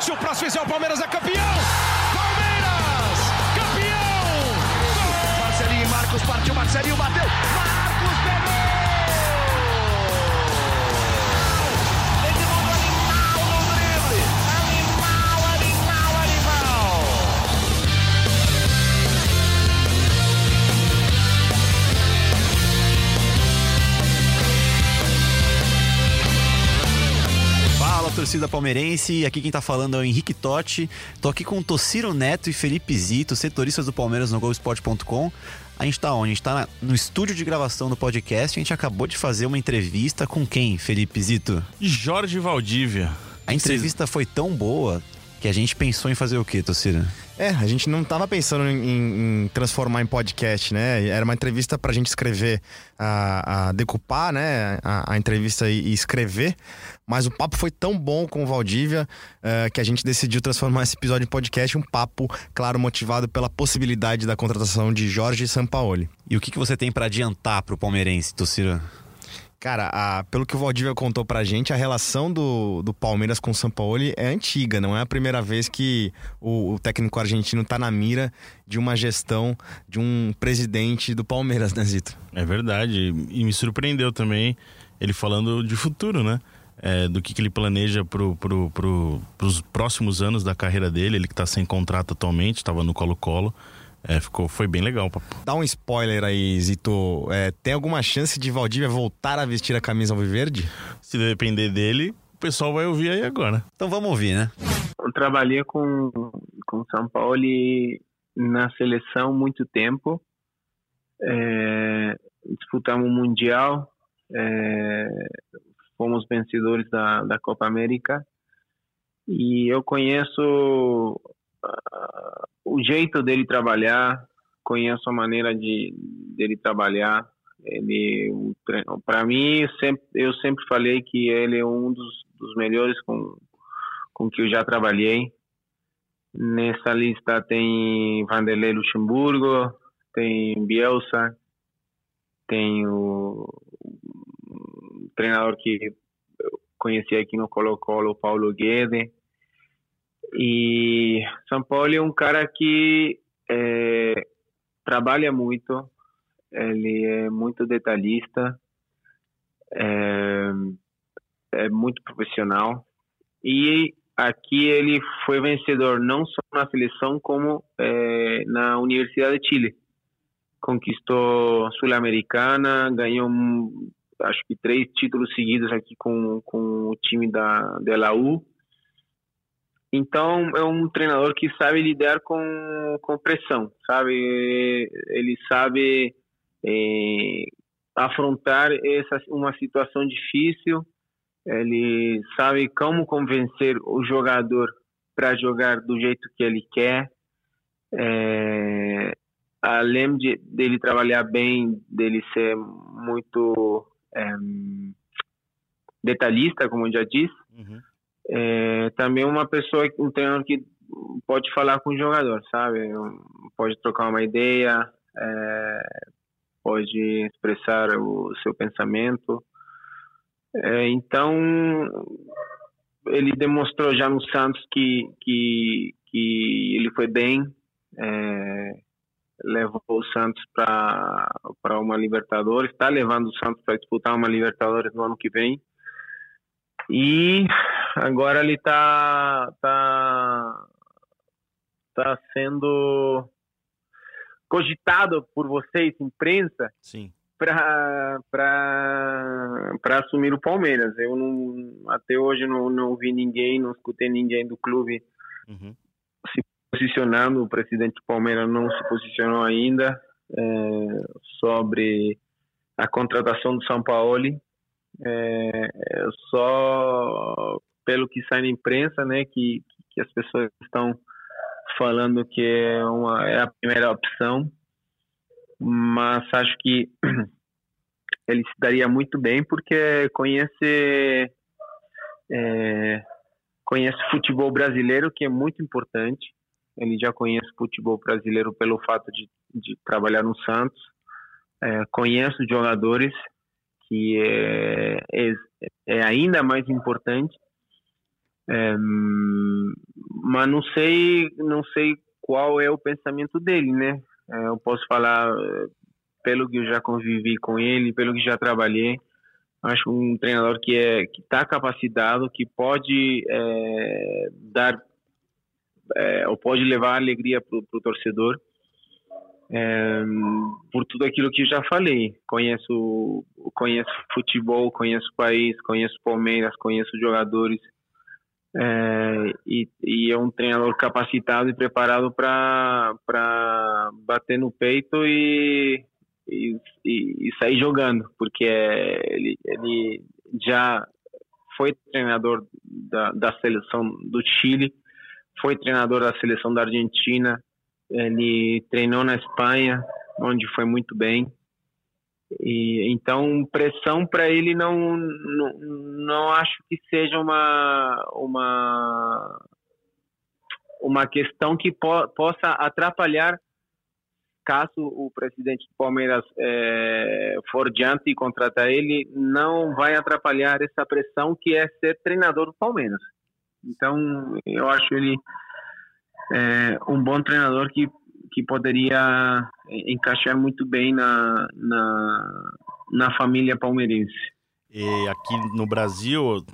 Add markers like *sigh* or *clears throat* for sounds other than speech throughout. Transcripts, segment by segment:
Se o próximo fizer o Palmeiras é campeão! Palmeiras! Campeão! Marcelinho Marcos partiu, Marcelinho bateu! Marcos pegou! Torcida palmeirense. Aqui quem tá falando é o Henrique Totti. Tô aqui com o Tociro Neto e Felipe Zito, setoristas do Palmeiras no Golsport.com. A gente tá onde? A gente tá no estúdio de gravação do podcast. A gente acabou de fazer uma entrevista com quem, Felipe Zito? Jorge Valdívia. A entrevista foi tão boa que a gente pensou em fazer o quê, Tocira? É, a gente não estava pensando em, em, transformar em podcast, né? Era uma entrevista para a gente escrever, a, a decupar, né? A, a entrevista e, e, escrever. Mas o papo foi tão bom com o Valdívia uh, que a gente decidiu transformar esse episódio em podcast. Um papo, claro, motivado pela possibilidade da contratação de Jorge Sampaoli. E o que, que você tem para adiantar para o palmeirense, Tocira? Cara, a, pelo que o Valdívia contou pra gente, a relação do, do Palmeiras com o Sampaoli é antiga, não é a primeira vez que o, o, técnico argentino tá na mira de uma gestão de um presidente do Palmeiras, né, Zito? É verdade, e me surpreendeu também ele falando de futuro, né? É, do que, que ele planeja pro, pro, pro, pros próximos anos da carreira dele, ele que tá sem contrato atualmente, estava no Colo-Colo. É, ficou, foi bem legal, papo. Dá um spoiler aí, Zito. É, tem alguma chance de Valdívia voltar a vestir a camisa alviverde? Se depender dele, o pessoal vai ouvir aí agora. Então vamos ouvir, né? Eu trabalhei com com São Paulo na seleção muito tempo. É, disputamos o Mundial, é, fomos vencedores da, da Copa América. E eu conheço o jeito dele trabalhar, conheço a maneira de dele trabalhar. Ele, para mim, sempre, eu sempre falei que ele é um dos, dos melhores com com que eu já trabalhei. Nessa lista tem Vanderlei Luxemburgo, tem Bielsa, tem o, o treinador que eu conheci aqui no Colo-Colo, Paulo Guede e São Paulo é um cara que é, trabalha muito, ele é muito detalhista, é, é muito profissional e aqui ele foi vencedor não só na seleção como é, na Universidade de Chile. Conquistou Sul-Americana, ganhou acho que três títulos seguidos aqui com, com o time da, da Laú então, é um treinador que sabe lidar com, com pressão, sabe? Ele sabe é, afrontar essa, uma situação difícil, ele sabe como convencer o jogador para jogar do jeito que ele quer. É, além de dele trabalhar bem, dele ser muito é, detalhista, como eu já disse, uhum é, também uma pessoa, um treinador que pode falar com o jogador, sabe? Pode trocar uma ideia, é, pode expressar o seu pensamento. É, então, ele demonstrou já no Santos que, que, que ele foi bem, é, levou o Santos para uma Libertadores, está levando o Santos para disputar uma Libertadores no ano que vem. E agora ele está tá, tá sendo cogitado por vocês, imprensa, para assumir o Palmeiras. Eu não, até hoje não, não vi ninguém, não escutei ninguém do clube uhum. se posicionando. O presidente do Palmeiras não se posicionou ainda é, sobre a contratação do São Paulo. É, só pelo que sai na imprensa, né, que, que as pessoas estão falando que é, uma, é a primeira opção, mas acho que *clears throat* ele se daria muito bem porque conhece é, conhece futebol brasileiro que é muito importante. Ele já conhece futebol brasileiro pelo fato de, de trabalhar no Santos. É, conhece os jogadores que é, é, é ainda mais importante. É, mas não sei, não sei qual é o pensamento dele, né? É, eu posso falar é, pelo que eu já convivi com ele, pelo que já trabalhei. Acho um treinador que é que está capacitado, que pode é, dar é, ou pode levar alegria para o torcedor. É, por tudo aquilo que já falei, conheço conheço futebol, conheço país, conheço Palmeiras, conheço jogadores. É, e, e, é um treinador capacitado e preparado para bater no peito e, e, e, sair jogando, porque ele, ele já foi treinador da, da seleção do Chile, foi treinador da seleção da Argentina, ele treinou na Espanha, onde foi muito bem. E, então, pressão para ele não, não, não acho que seja uma, uma, uma questão que po, possa atrapalhar caso o presidente do Palmeiras é, for diante e contratar ele, não vai atrapalhar essa pressão que é ser treinador do Palmeiras. Então, eu acho ele é, um bom treinador que que poderia encaixar muito bem na, na, na família palmeirense. E aqui no Brasil,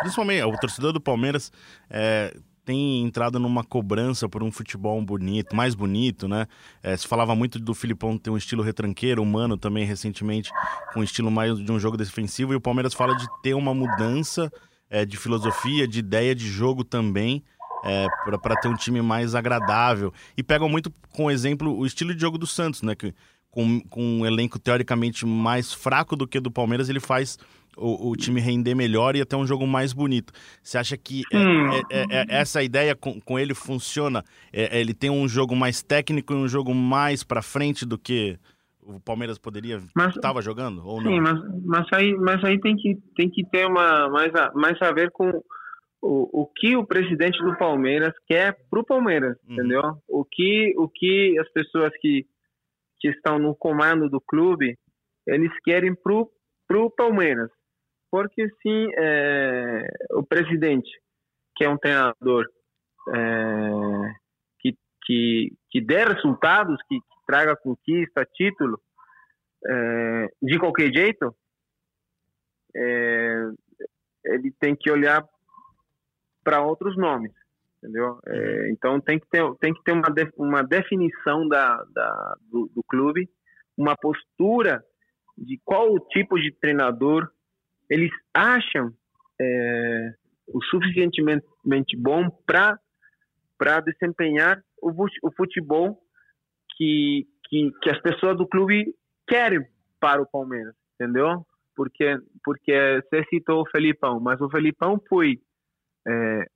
principalmente o torcedor do Palmeiras é, tem entrado numa cobrança por um futebol bonito, mais bonito, né? É, se falava muito do Filipão ter um estilo retranqueiro, humano também recentemente, com um estilo mais de um jogo defensivo, e o Palmeiras fala de ter uma mudança é, de filosofia, de ideia de jogo também é, para ter um time mais agradável. E pegam muito com exemplo o estilo de jogo do Santos, né? Que com, com um elenco teoricamente mais fraco do que do Palmeiras, ele faz o, o time render melhor e até um jogo mais bonito. Você acha que é, hum. é, é, é, essa ideia com, com ele funciona? É, ele tem um jogo mais técnico e um jogo mais para frente do que o Palmeiras poderia estava jogando ou não? Sim, mas, mas aí, mas aí tem que tem que ter uma mais a, mais a ver com o, o que o presidente do Palmeiras quer para o Palmeiras, uhum. entendeu? O que, o que as pessoas que, que estão no comando do clube, eles querem para o Palmeiras. Porque sim, é, o presidente, que é um treinador é, que, que, que dê resultados, que, que traga conquista, título, é, de qualquer jeito, é, ele tem que olhar para outros nomes, entendeu? É, então tem que ter, tem que ter uma, de, uma definição da, da do, do, clube, uma postura de qual tipo de treinador eles acham é, o suficientemente bom para para desempenhar o, o futebol que, que, que as pessoas do clube querem para o Palmeiras, entendeu? Porque porque você citou o Felipão, mas o Felipão foi é,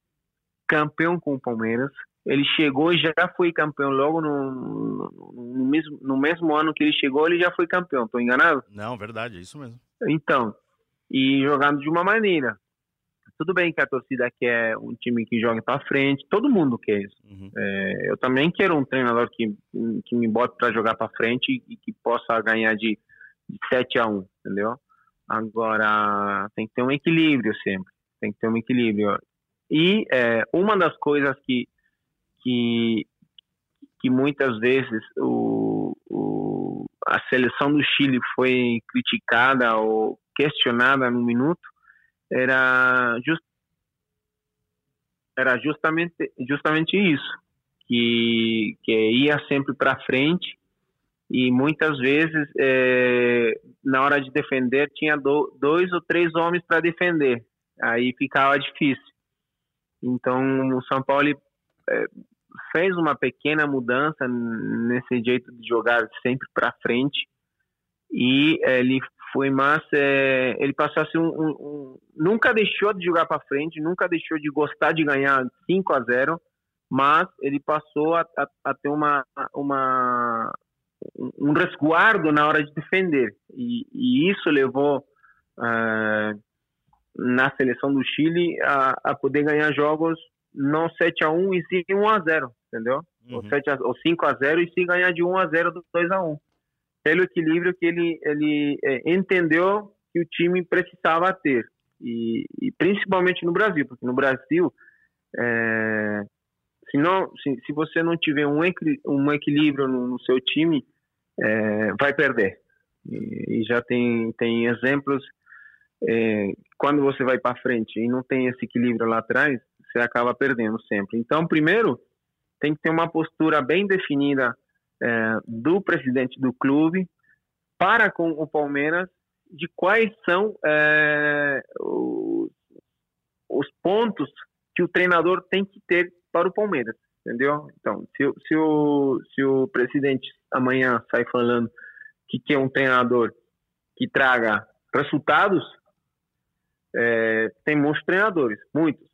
campeão com o Palmeiras. Ele chegou e já foi campeão logo no, no, mesmo, no mesmo ano que ele chegou, ele já foi campeão. Estou enganado? Não, verdade, é isso mesmo. Então, e jogando de uma maneira. Tudo bem que a torcida quer um time que jogue para frente, todo mundo quer isso. Uhum. É, eu também quero um treinador que, que me bote para jogar para frente e que possa ganhar de, de 7 a 1, entendeu? Agora, tem que ter um equilíbrio sempre. Tem que ter um equilíbrio. E é, uma das coisas que, que, que muitas vezes o, o, a seleção do Chile foi criticada ou questionada no minuto era, just, era justamente, justamente isso, que, que ia sempre para frente e muitas vezes é, na hora de defender tinha do, dois ou três homens para defender, aí ficava difícil. Então, o São Paulo é, fez uma pequena mudança nesse jeito de jogar sempre para frente. E é, ele foi mais é, ele passou um, um, um, nunca deixou de jogar para frente nunca deixou de gostar de ganhar 5 a 0 mas ele passou a, a, a ter uma uma um resguardo na hora de defender. E, e isso levou uh, na seleção do Chile a, a poder ganhar jogos não 7 a 1 e sim 1 a 0 entendeu? Uhum. Ou, 7 a, ou 5 a 0 e sim ganhar de 1 a 0 do 2 a 1 pelo equilíbrio que ele, ele é, entendeu que o time precisava ter. E, e, principalmente no Brasil, porque no Brasil é, se, não, se, se você não tiver um, um equilíbrio no, no seu time, é, vai perder. E, e, já tem, tem exemplos, é, quando você vai para frente e não tem esse equilíbrio lá atrás, você acaba perdendo sempre. Então, primeiro, tem que ter uma postura bem definida é, do presidente do clube para com o Palmeiras de quais são é, os, os, pontos que o treinador tem que ter para o Palmeiras, entendeu? Então, se, se, o, se o presidente amanhã sai falando que quer um treinador que traga resultados, é, tem muitos treinadores, muitos,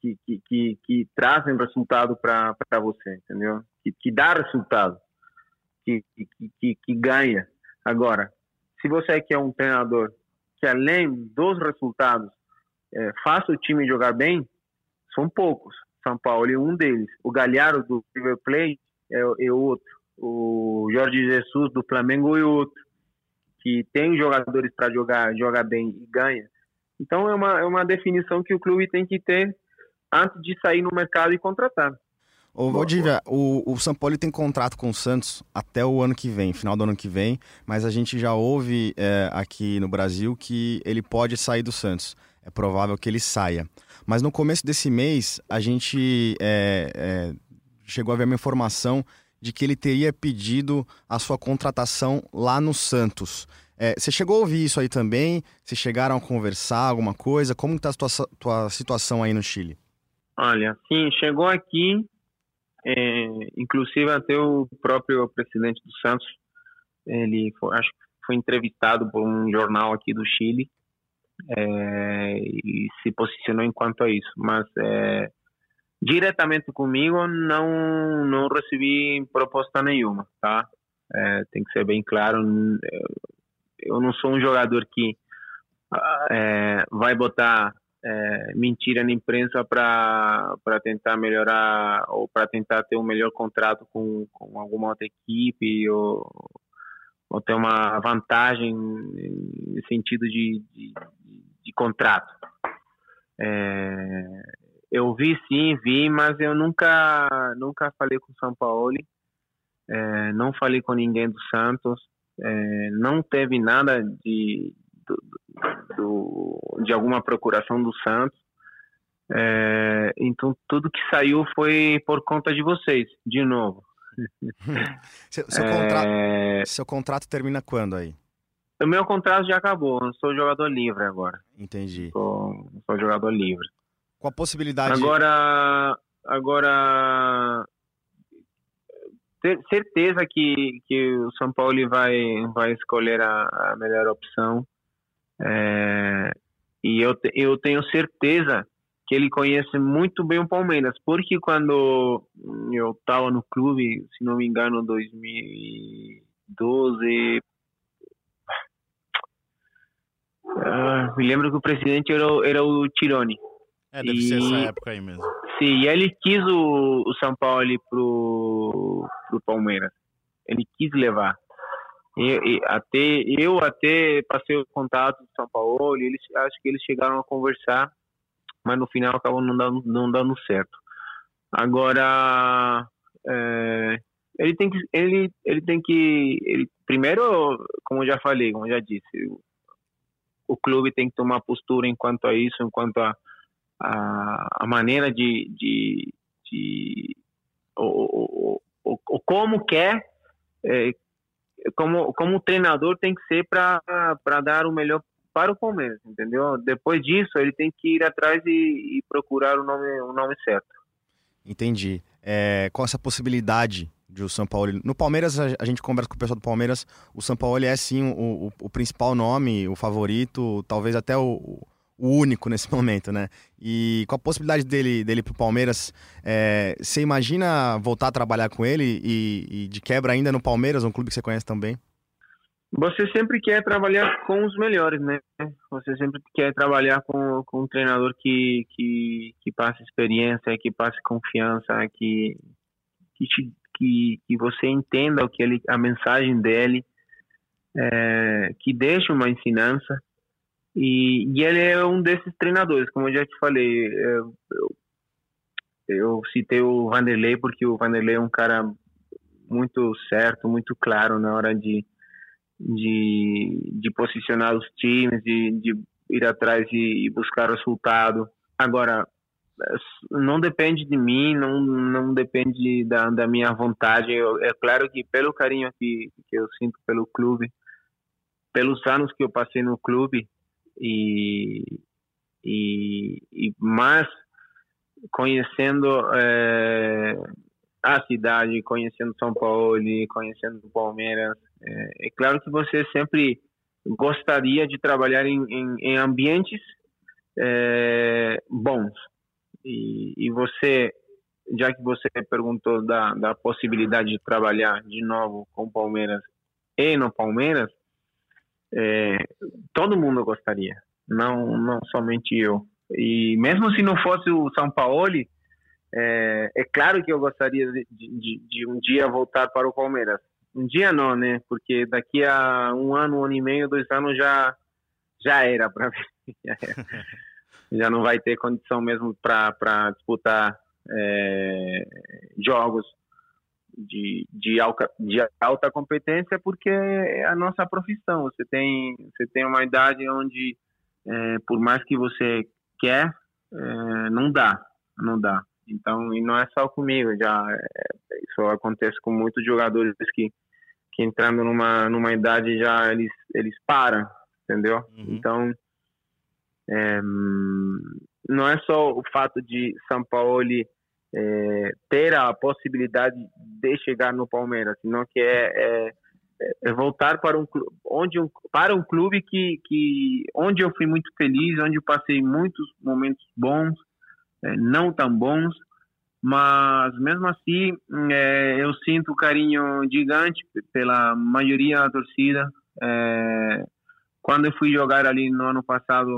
que, que, que, que trazem resultado para você, entendeu? Que, que dá resultado, que, que, que ganha. Agora, se você quer um treinador que além dos resultados é, faça o time jogar bem, são poucos. São Paulo é um deles. O Galhardo do River Plate é, é outro. O Jorge Jesus do Flamengo é outro. Que tem jogadores para jogar, joga bem e ganha. Então é uma, é uma definição que o clube tem que ter antes de sair no mercado e contratar. Ô, Valdívia, o, o São Paulo tem contrato com o Santos até o ano que vem, final do ano que vem, mas a gente já ouve é, aqui no Brasil que ele pode sair do Santos. É provável que ele saia. Mas no começo desse mês, a gente é, é, chegou a ver uma informação de que ele teria pedido a sua contratação lá no Santos. É, você chegou a ouvir isso aí também? Vocês chegaram a conversar alguma coisa? Como está a tua, tua situação aí no Chile? Olha, sim, chegou aqui, é, inclusive até o próprio presidente do Santos, ele foi, acho que foi entrevistado por um jornal aqui do Chile é, e se posicionou enquanto a isso, mas é, diretamente comigo não não recebi proposta nenhuma, tá? É, tem que ser bem claro, eu não sou um jogador que é, vai botar é, mentira na imprensa para tentar melhorar ou para tentar ter um melhor contrato com, com alguma outra equipe ou, ou ter uma vantagem no sentido de, de, de contrato. É, eu vi sim, vi, mas eu nunca nunca falei com o São Paulo, é, não falei com ninguém do Santos, é, não teve nada de, do, de alguma procuração do Santos. É, então tudo que saiu foi por conta de vocês, de novo. *laughs* seu, seu, é... contrato, seu, contrato, termina quando aí? O meu contrato já acabou, eu sou jogador livre agora. Entendi. Sou, sou jogador livre. Com a possibilidade. Agora, agora ter certeza que, que o São Paulo vai, vai escolher a, a melhor opção. É, e eu, eu tenho certeza que ele conhece muito bem o Palmeiras, porque quando eu estava no clube, se não me engano, 2012, ah, me lembro que o presidente era, era o Tironi. É, deve e, ser essa época aí mesmo. Sim, e ele quis o, o São Paulo pro, pro Palmeiras. Ele quis levar. E, e, até eu até passei o contato do São Paulo e eles acho que eles chegaram a conversar mas no final acabou não dando não dando certo agora é, ele tem que ele ele tem que ele, primeiro como eu já falei como eu já disse o, o clube tem que tomar postura enquanto a isso enquanto a a, a maneira de, de, de o, o, o, como quer é, como, como o treinador tem que ser para dar o melhor para o Palmeiras, entendeu? Depois disso, ele tem que ir atrás e, e procurar o nome, o nome certo. Entendi. É, com essa possibilidade de o São Paulo. No Palmeiras, a, gente conversa com o pessoal do Palmeiras. O São Paulo é sim o, o, o principal nome, o favorito, talvez até o, o único nesse *laughs* momento, né? E com a possibilidade dele, dele pro Palmeiras, é, você imagina voltar a trabalhar com ele e, e, de quebra ainda no Palmeiras, um clube que você conhece também? Você sempre quer trabalhar com os melhores, né? Você sempre quer trabalhar com, com um treinador que, que, que experiência, que passe confiança, que, que, te, que, que você entenda o que ele, a mensagem dele, é, que deixe uma ensinança e, e, ele é um desses treinadores, como eu já te falei. Eu, eu, eu citei o Vanderlei porque o Vanderlei é um cara muito certo, muito claro na hora de, de, de posicionar os times, de, de ir atrás e, e buscar resultado. Agora, não depende de mim, não, não depende da, da minha vontade. Eu, é claro que pelo carinho que, que eu sinto pelo clube, pelos anos que eu passei no clube, e, e, e mas conhecendo é, a cidade, conhecendo São Paulo, conhecendo Palmeiras, é, é, claro que você sempre gostaria de trabalhar em, em, em ambientes é, bons. E, e, você, já que você perguntou da, da possibilidade de trabalhar de novo com Palmeiras e no Palmeiras, é, todo mundo gostaria, não, não somente eu. E mesmo se não fosse o São Paulo, é, é claro que eu gostaria de, de, de, um dia voltar para o Palmeiras. Um dia não, né? Porque daqui a um ano, um ano e meio, dois anos já já era para mim. *laughs* Já, *laughs* já, não vai ter condição mesmo para disputar é, jogos de, de, alta, de alta competência, porque é a nossa profissão. Você tem, você tem uma idade onde, é, por mais que você quer, é, não dá, não dá. Então, e não é só comigo, já é, isso acontece com muitos jogadores que, que entrando numa, numa idade já eles, eles param, entendeu? Uhum. Então, é, não é só o fato de São Paulo é, ter a possibilidade de chegar no Palmeiras, senão que é, é, é voltar para um onde um, para um clube que, que onde eu fui muito feliz, onde eu passei muitos momentos bons, é, não tão bons, mas mesmo assim é, eu sinto carinho gigante pela maioria da torcida. Quando eu fui jogar ali no ano passado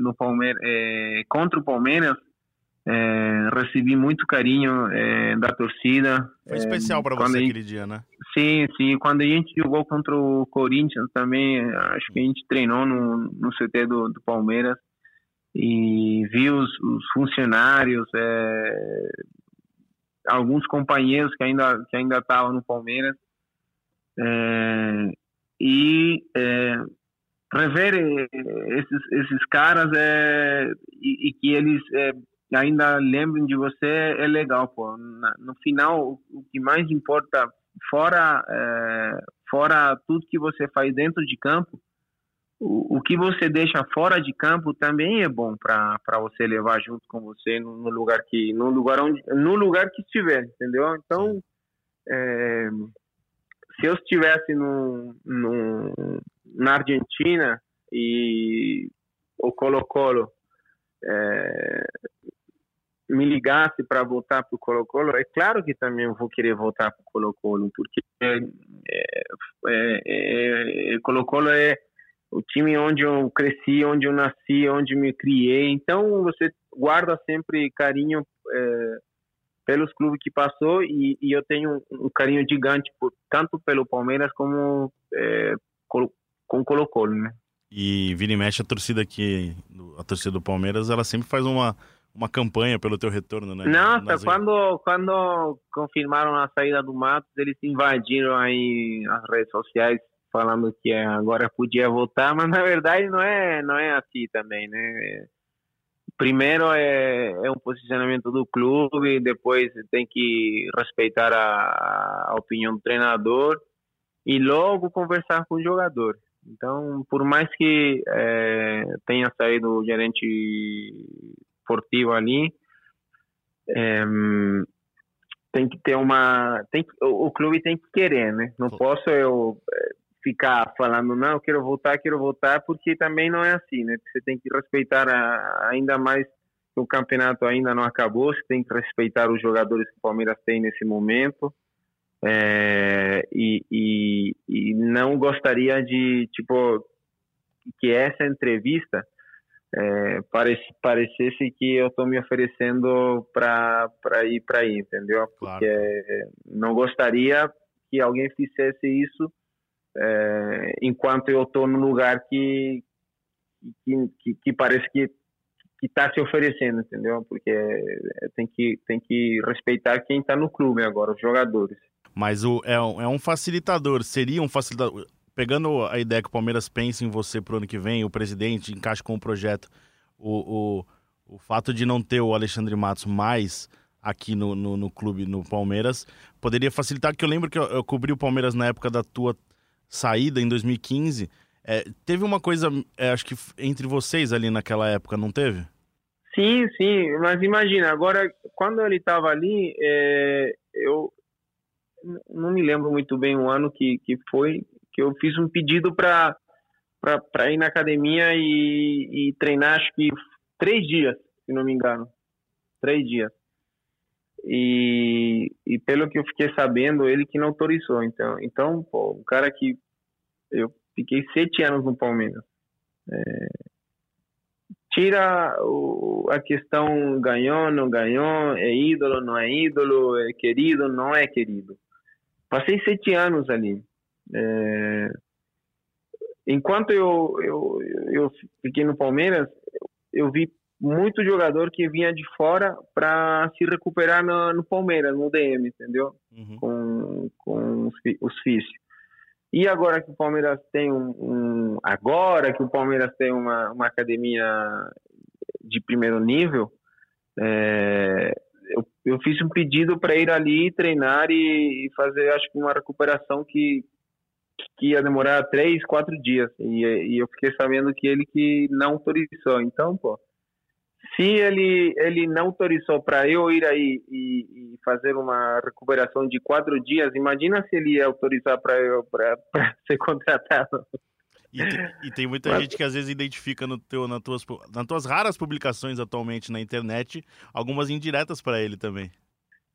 no Palmeiras contra o Palmeiras é, recebi muito carinho é, da torcida. Foi especial para você gente, aquele dia, né? Sim, sim. Quando a gente jogou contra o Corinthians também, acho que a gente treinou no, no CT do, do Palmeiras e vi os, os funcionários, é, alguns companheiros que ainda que ainda estavam no Palmeiras é, e é, rever esses, esses caras é, e, e que eles é, ainda lembrem de você é legal, pô. no final, o que mais importa, fora, é, fora tudo que você faz dentro de campo, o, o que você deixa fora de campo também é bom para você levar junto com você no, no, lugar que no lugar onde no lugar que estiver, entendeu? Então, é, se eu estivesse no, no, na Argentina e o Colo-Colo é, me ligasse para voltar para o Colo-Colo, é claro que também eu vou querer voltar para o Colo-Colo, porque é, é, é, Colo-Colo é o time onde eu cresci, onde eu nasci, onde me criei. Então você guarda sempre carinho é, pelos clubes que passou e, e eu tenho um, carinho gigante por, tanto pelo Palmeiras como é, com Colo-Colo, né? E vira e mexe a torcida aqui, a torcida do Palmeiras, ela sempre faz uma uma campanha pelo teu retorno, né? Nossa, quando, quando confirmaram a saída do Matos, eles invadiram aí as redes sociais falando que agora podia voltar, *laughs* mas na verdade não é, não é assim também, né? Primeiro é, é um posicionamento do clube, depois tem que respeitar a, a opinião do treinador e logo conversar com o jogador. Então, por mais que é, tenha saído o gerente esportivo ali, é, tem que ter uma tem o, o, clube tem que querer né? Não posso eu é, ficar falando não quero voltar quero voltar porque também não é assim né? Você tem que respeitar a, ainda mais que o campeonato ainda não acabou você tem que respeitar os jogadores que o Palmeiras tem nesse momento é, e, e, e não gostaria de tipo que essa entrevista é, parece, parecesse que eu estou me oferecendo para ir para aí, entendeu? Claro. Porque não gostaria que alguém fizesse isso é, enquanto eu estou no lugar que, que, que, que, parece que, que está se oferecendo, entendeu? Porque é, tem que tem que respeitar quem está no clube agora, os jogadores. Mas o, é, um, é um facilitador, seria um facilitador. Pegando a ideia que o Palmeiras pensa em você pro ano que vem, o presidente encaixa com o projeto, o, o, o fato de não ter o Alexandre Matos mais aqui no, no, no clube, no Palmeiras, poderia facilitar, que eu lembro que eu, eu, cobri o Palmeiras na época da tua saída, em 2015. É, teve uma coisa, é, acho que entre vocês ali naquela época, não teve? Sim, sim, mas imagina, agora, quando ele estava ali, é, eu não me lembro muito bem o ano que, que foi, que eu fiz um pedido para ir na academia e, e treinar, acho que três dias, se não me engano. Três dias. E, e pelo que eu fiquei sabendo, ele que não autorizou. Então, então pô, o cara que eu fiquei sete anos no Palmeiras. É, tira o, a questão ganhou, não ganhou, é ídolo, não é ídolo, é querido, não é querido. Passei sete anos ali. É, enquanto eu, eu, eu fiquei no Palmeiras, eu vi muito jogador que vinha de fora para se recuperar no, no, Palmeiras, no DM, entendeu? Uhum. Com, com os, os físicos. E agora que o Palmeiras tem um, um, agora que o Palmeiras tem uma, uma academia de primeiro nível, é, eu, eu, fiz um pedido para ir ali treinar e, e, fazer, acho que uma recuperação que que ia demorar três, quatro dias e, e eu fiquei sabendo que ele que não autorizou. Então, pô, se ele ele não autorizou para eu ir aí e, e, fazer uma recuperação de quatro dias, imagina se ele ia autorizar para eu para *laughs* ser contratado. E tem, e tem muita mas... gente que às vezes identifica no teu, nas, tuas, nas tuas raras publicações atualmente na internet algumas indiretas para ele também.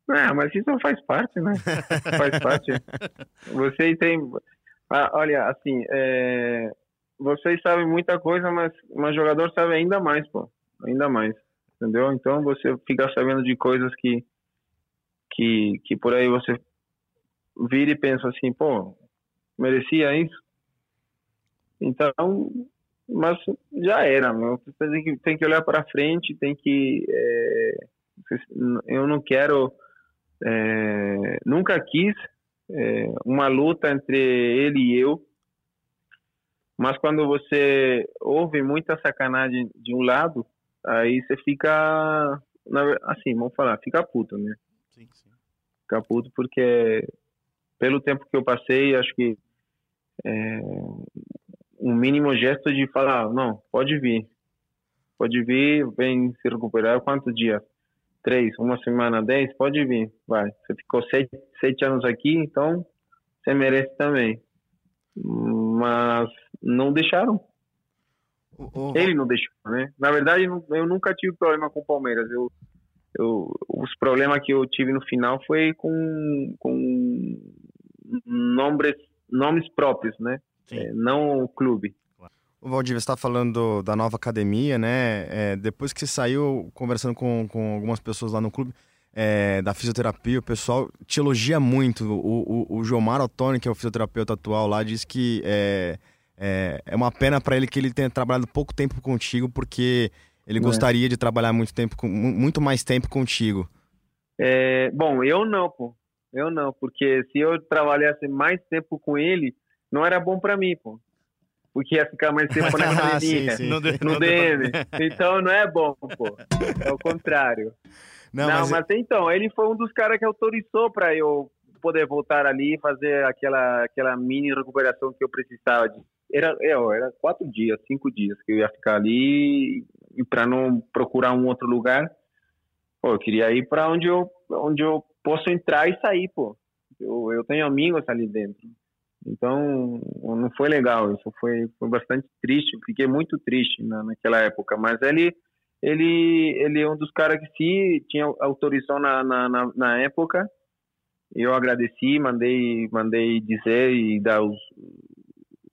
Ah, mas isso não faz parte, né? *laughs* faz parte. Você tem. Ah, olha, assim, é... vocês sabem muita coisa, mas um jogador sabe ainda mais, pô ainda mais, entendeu? Então você fica sabendo de coisas que que que por aí você vira e pensa assim, pô, merecia isso. Então, mas já era, meu. Você tem que, tem que olhar para frente, tem que. É, eu não quero. É, nunca quis é, uma luta entre ele e eu, mas quando você ouve muita sacanagem de um lado, aí você fica, assim, vamos falar, fica puto, né? Sim, sim. Fica puto porque pelo tempo que eu passei, acho que é, um mínimo gesto de falar, não, pode vir, pode vir, vem se recuperar, quantos dias? Três, uma semana, dez, pode vir, vai. Você ficou sete, sete anos aqui, então você merece também. Mas não deixaram. Ele não deixou, né? Na verdade, eu nunca tive problema com o Palmeiras. Eu, eu, os problemas que eu tive no final foi com, com nomes, nomes próprios, né? É, não o clube. O Valdir, você está falando da nova academia, né? É, depois que você saiu conversando com, com algumas pessoas lá no clube é, da fisioterapia, o pessoal te elogia muito. O, o, o Jomar Ottoni, que é o fisioterapeuta atual lá, diz que é, é, é uma pena para ele que ele tenha trabalhado pouco tempo contigo, porque ele é. gostaria de trabalhar muito tempo, muito mais tempo contigo. É, bom, eu não, pô. Eu não, porque se eu trabalhasse mais tempo com ele, não era bom para mim, pô. Porque ia ficar mais tempo na academia, *laughs* ah, no, no DM. Então não é bom, pô. É o contrário. Não, não mas, mas então, ele foi um dos caras que autorizou para eu poder voltar ali e fazer aquela, aquela mini recuperação que eu precisava de era, é, era quatro dias, cinco dias que eu ia ficar ali e para não procurar um outro lugar, pô, eu queria ir para onde eu, onde eu posso entrar e sair, pô. Eu, eu tenho amigos ali dentro. Então, não foi legal, isso foi, foi bastante triste, fiquei muito triste na, naquela época, mas ele ele ele é um dos caras que se tinha autorização na, na, na, época, eu agradeci, mandei mandei dizer e dar os,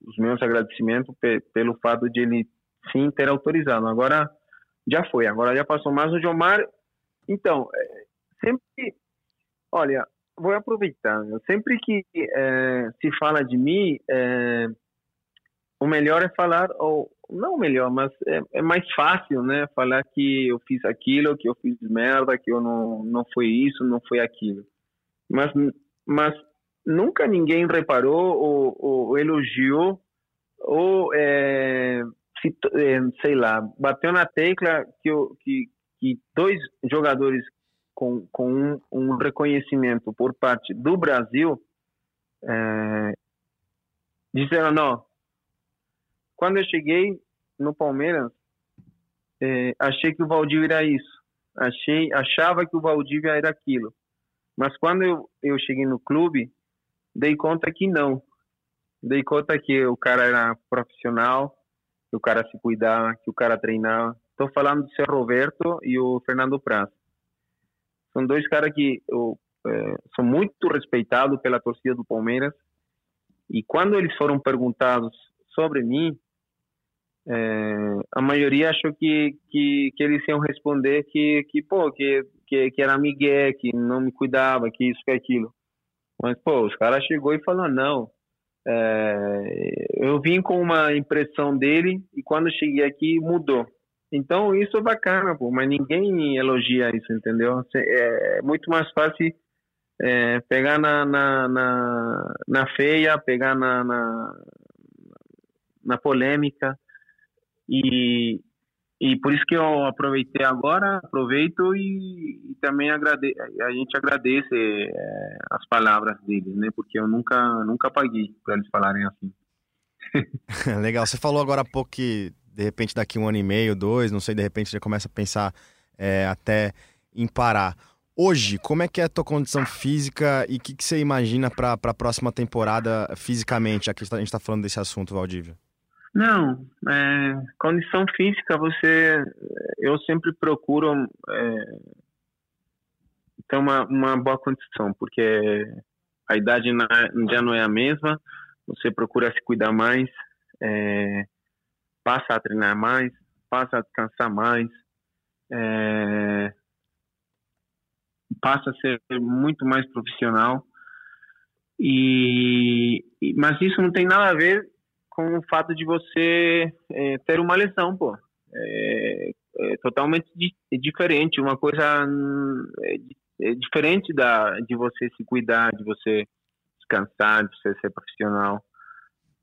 os meus agradecimentos pe pelo fato de ele sim ter autorizado. Agora já foi, agora já passou. Mas o Jomar, então, é, sempre, olha, vou aproveitar. Sempre que é, se fala de mim, é, o melhor é falar o, não melhor, mas é, é, mais fácil, né? Falar que eu fiz aquilo, que eu fiz merda, que eu não não foi isso, não foi aquilo. Mas mas nunca ninguém reparou ou, ou elogiou ou é, é, sei lá bateu na tecla que, eu, que que dois jogadores com, com um, um reconhecimento por parte do Brasil é, disseram não quando eu cheguei no Palmeiras, é, achei que o Valdívia era isso. Achei, achava que o Valdívia era aquilo. Mas quando eu, eu cheguei no clube, dei conta que não. Dei conta que o cara era profissional, que o cara se cuidava, que o cara treinava. Estou falando do Ser Roberto e o Fernando Praz. São dois caras que eu, é, são muito respeitados pela torcida do Palmeiras. E quando eles foram perguntados sobre mim, é, a maioria achou que, que, que eles iam responder que, que pô, que, que, que era migué, que não me cuidava, que isso, que aquilo. Mas, pô, os caras chegou e falou, não, é, eu vim com uma impressão dele e quando cheguei aqui mudou. Então isso é bacana, pô, mas ninguém elogia isso, entendeu? É muito mais fácil é, pegar na, na, na, na, feia, pegar na, na, na polêmica, e, e por isso que eu aproveitei agora, aproveito e, e também agrade, a gente agradece é, as palavras deles, né? Porque eu nunca, nunca paguei para eles falarem assim. *laughs* Legal, você falou agora há pouco que de repente daqui um ano e meio, dois, não sei, de repente você começa a pensar é, até em parar. Hoje, como é que é a tua condição física e o que, que, você imagina para a próxima temporada fisicamente, já que a gente está falando desse assunto, Valdívia? Não, é, condição física você, eu sempre procuro é, ter uma, uma boa condição, porque a idade já não é a mesma, você procura se cuidar mais, é, passa a treinar mais, passa a descansar mais, é, passa a ser muito mais profissional. E, mas isso não tem nada a ver com o fato de você é, ter uma lesão, pô. É, é totalmente di diferente, uma coisa é, é, diferente da de você se cuidar, de você descansar, de você ser profissional.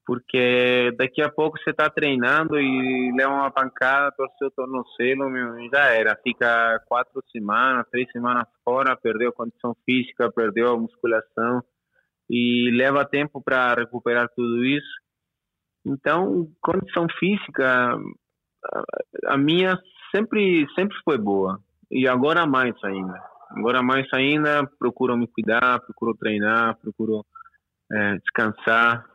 Porque daqui a pouco você está treinando e leva uma pancada, torceu o tornozelo, meu, já era. Fica quatro semanas, três semanas fora, perdeu a condição física, perdeu a musculação e leva tempo para recuperar tudo isso então, condição física, a minha sempre sempre foi boa e agora mais ainda. Agora mais ainda, procuro me cuidar, procuro treinar, procuro é, descansar,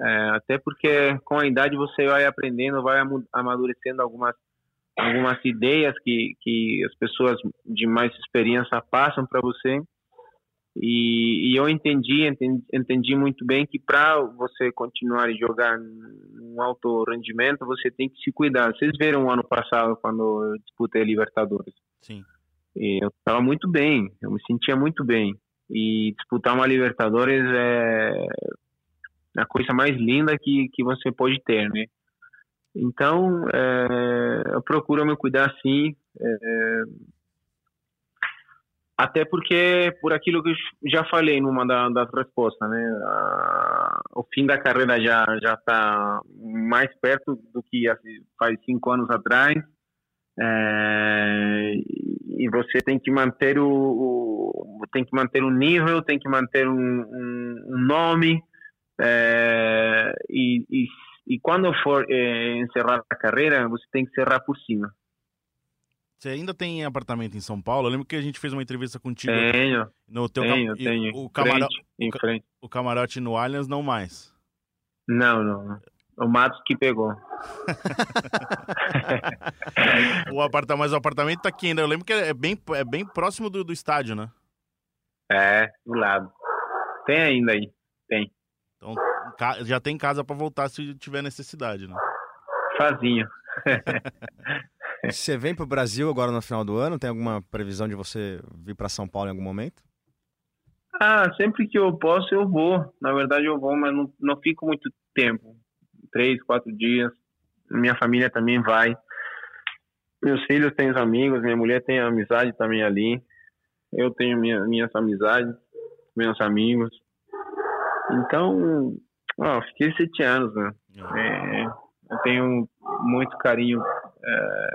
é, até porque com a idade você vai aprendendo, vai amadurecendo algumas algumas ideias que que as pessoas de mais experiência passam para você e, e, eu entendi, entendi, entendi muito bem que para você continuar a jogar um alto rendimento, você tem que se cuidar. Vocês viram o ano passado quando eu disputei a Libertadores? Sim. E eu estava muito bem, eu me sentia muito bem. E disputar uma Libertadores é a coisa mais linda que, que você pode ter, né? Então, é, eu procuro me cuidar sim. É, até porque, por aquilo que eu já falei numa das respostas, né? A, o fim da carreira já já está mais perto do que faz cinco anos atrás. É, e você tem que manter o, o, tem que manter o nível, tem que manter um, um, um nome é, e, e, e, quando for é, encerrar a carreira, você tem que encerrar por cima. Você ainda tem apartamento em São Paulo? Eu lembro que a gente fez uma entrevista contigo. Tenho. No teu tenho, cam... tenho. O, camaro... frente, frente. o camarote no Allianz não mais. Não, não. O Matos que pegou. *laughs* o apartamento, mas o apartamento tá aqui ainda. Eu lembro que é bem, é bem próximo do, do estádio, né? É, do lado. Tem ainda aí. Tem. Então já tem casa para voltar se tiver necessidade, né? Sozinho. *laughs* Você vem para o Brasil agora no final do ano? Tem alguma previsão de você vir para São Paulo em algum momento? Ah, sempre que eu posso eu vou. Na verdade eu vou, mas não, não fico muito tempo. Três, quatro dias. minha família também vai. Meus filhos têm amigos, minha mulher tem amizade também ali. Eu tenho minha, minhas amizades, meus amigos. Então, ó, fiquei sete anos, né? É, eu tenho muito carinho é,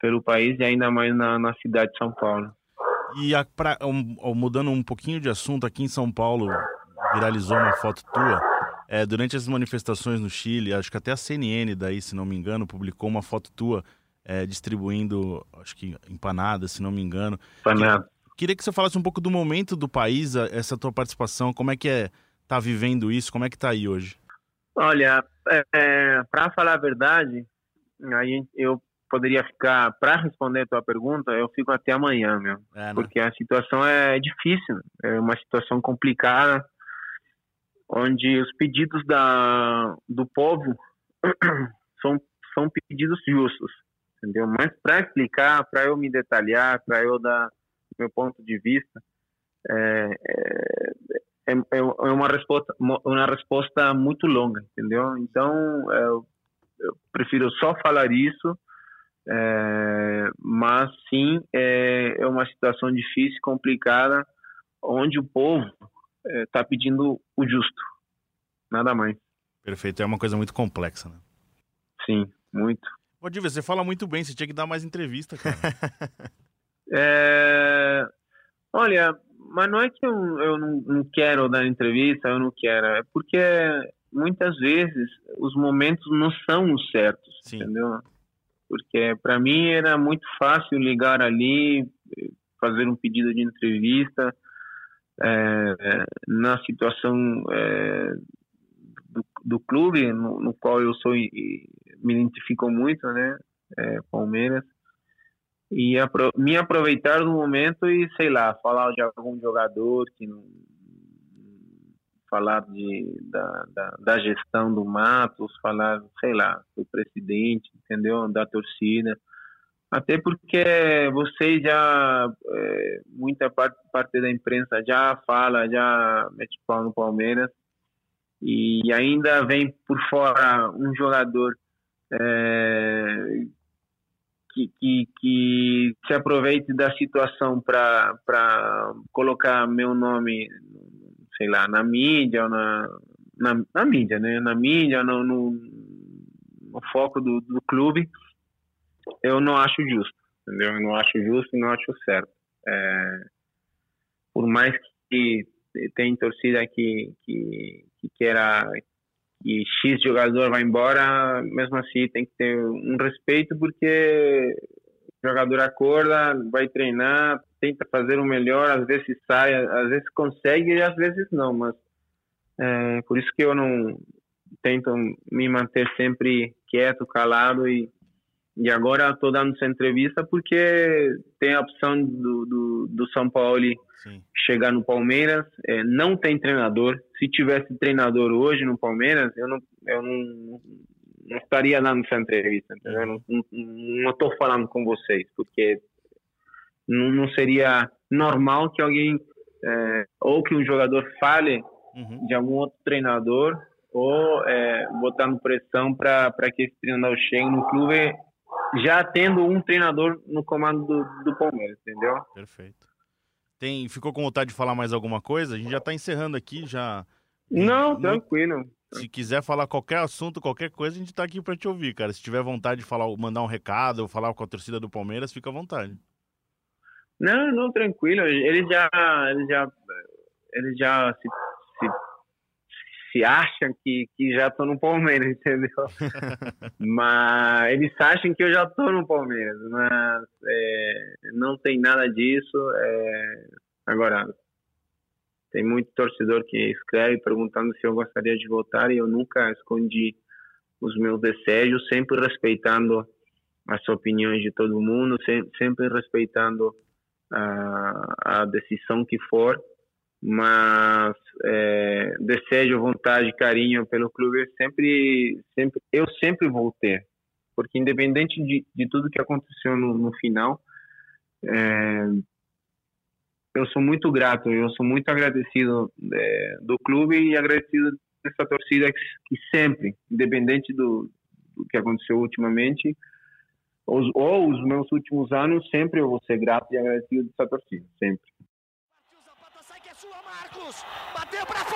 pelo país e ainda mais na, na cidade de São Paulo. E a, pra, um, mudando um pouquinho de assunto, aqui em São Paulo viralizou uma foto tua. É, durante as manifestações no Chile, acho que até a CNN daí, se não me engano, publicou uma foto tua é, distribuindo, acho que empanadas, se não me engano. Empanada. Queria que você falasse um pouco do momento do país, essa tua participação, como é que é tá vivendo isso, como é que tá aí hoje? Olha, é, é para falar a verdade, aí eu poderia ficar para responder a tua pergunta, eu fico até amanhã, meu, é, né? porque a situação é difícil, é uma situação complicada, onde os pedidos da do povo *clears throat* são são pedidos justos, entendeu? Mas para explicar, para eu me detalhar, para eu dar meu ponto de vista, é, é, é, é uma resposta uma resposta muito longa, entendeu? Então eu, eu prefiro só falar isso, é, mas sim é, é uma situação difícil, complicada, onde o povo está é, pedindo o justo, nada mais. Perfeito, é uma coisa muito complexa, né? Sim, muito. Ô, Diva, você fala muito bem, você tinha que dar mais entrevista, cara. *laughs* é... Olha, mas não é que eu, eu não, não, quero dar entrevista, eu não quero, é porque muitas vezes os momentos não são os certos, Sim. entendeu? Porque para mim era muito fácil ligar ali, fazer um pedido de entrevista, é, na situação é, do, do, clube no, no, qual eu sou me identifico muito, né? É, Palmeiras. E apro me aproveitar do momento e, sei lá, falar de algum jogador que não. Falar de, da, da, da gestão do Matos, falar, sei lá, do presidente, entendeu? Da torcida. Até porque vocês já, é, muita parte, parte da imprensa já fala, já mete pau no Palmeiras. E ainda vem por fora um jogador é, que, que, que, se aproveite da situação para colocar meu nome, sei lá, na mídia, ou na, na, na mídia, né? Na mídia, no, no, no foco do, do clube, eu não acho justo, entendeu? Eu não acho justo e não acho certo. É, por mais que tem torcida que, que, que queira e X jogador vai embora, mesmo assim tem que ter um respeito porque o jogador acorda, vai treinar, tenta fazer o melhor, às vezes sai, às vezes consegue e às vezes não, mas é, por isso que eu não tento me manter sempre quieto, calado e e agora estou dando essa entrevista porque tem a opção do, do, do São Paulo Sim. chegar no Palmeiras. É, não tem treinador. Se tivesse treinador hoje no Palmeiras, eu não, eu não, não estaria dando essa entrevista. Entendeu? Não estou falando com vocês, porque não, não seria normal que alguém é, ou que um jogador fale uhum. de algum outro treinador ou é, botando pressão para que esse treinador chegue no clube já tendo um treinador no comando do, do Palmeiras, entendeu? Perfeito. Tem, ficou com vontade de falar mais alguma coisa? A gente já está encerrando aqui, já. Não, Muito... tranquilo. Se quiser falar qualquer assunto, qualquer coisa, a gente está aqui para te ouvir, cara. Se tiver vontade de falar, mandar um recado ou falar com a torcida do Palmeiras, fica à vontade. Não, não, tranquilo. Eles já, eles já, eles já se, se se acham que, que já estou no Palmeiras, *laughs* entendeu? mas eles acham que eu já estou no Palmeiras, mas é, não tem nada disso. É, agora, tem muito torcedor que escreve perguntando se eu gostaria de voltar e eu nunca escondi os meus desejos, sempre respeitando as opiniões de todo mundo, sempre respeitando a, a decisão que for mas é, desejo, vontade, carinho pelo clube sempre, sempre, eu sempre vou ter, porque independente de, de tudo que aconteceu no, no final, é, eu sou muito grato, eu sou muito agradecido é, do clube e agradecido dessa torcida que, que, sempre, independente do, o que aconteceu ultimamente, os, ou os meus últimos anos, sempre eu vou ser grato e agradecido dessa torcida, sempre. Partiu Zapata, sai que é sua, Marcos! Bateu pra fora!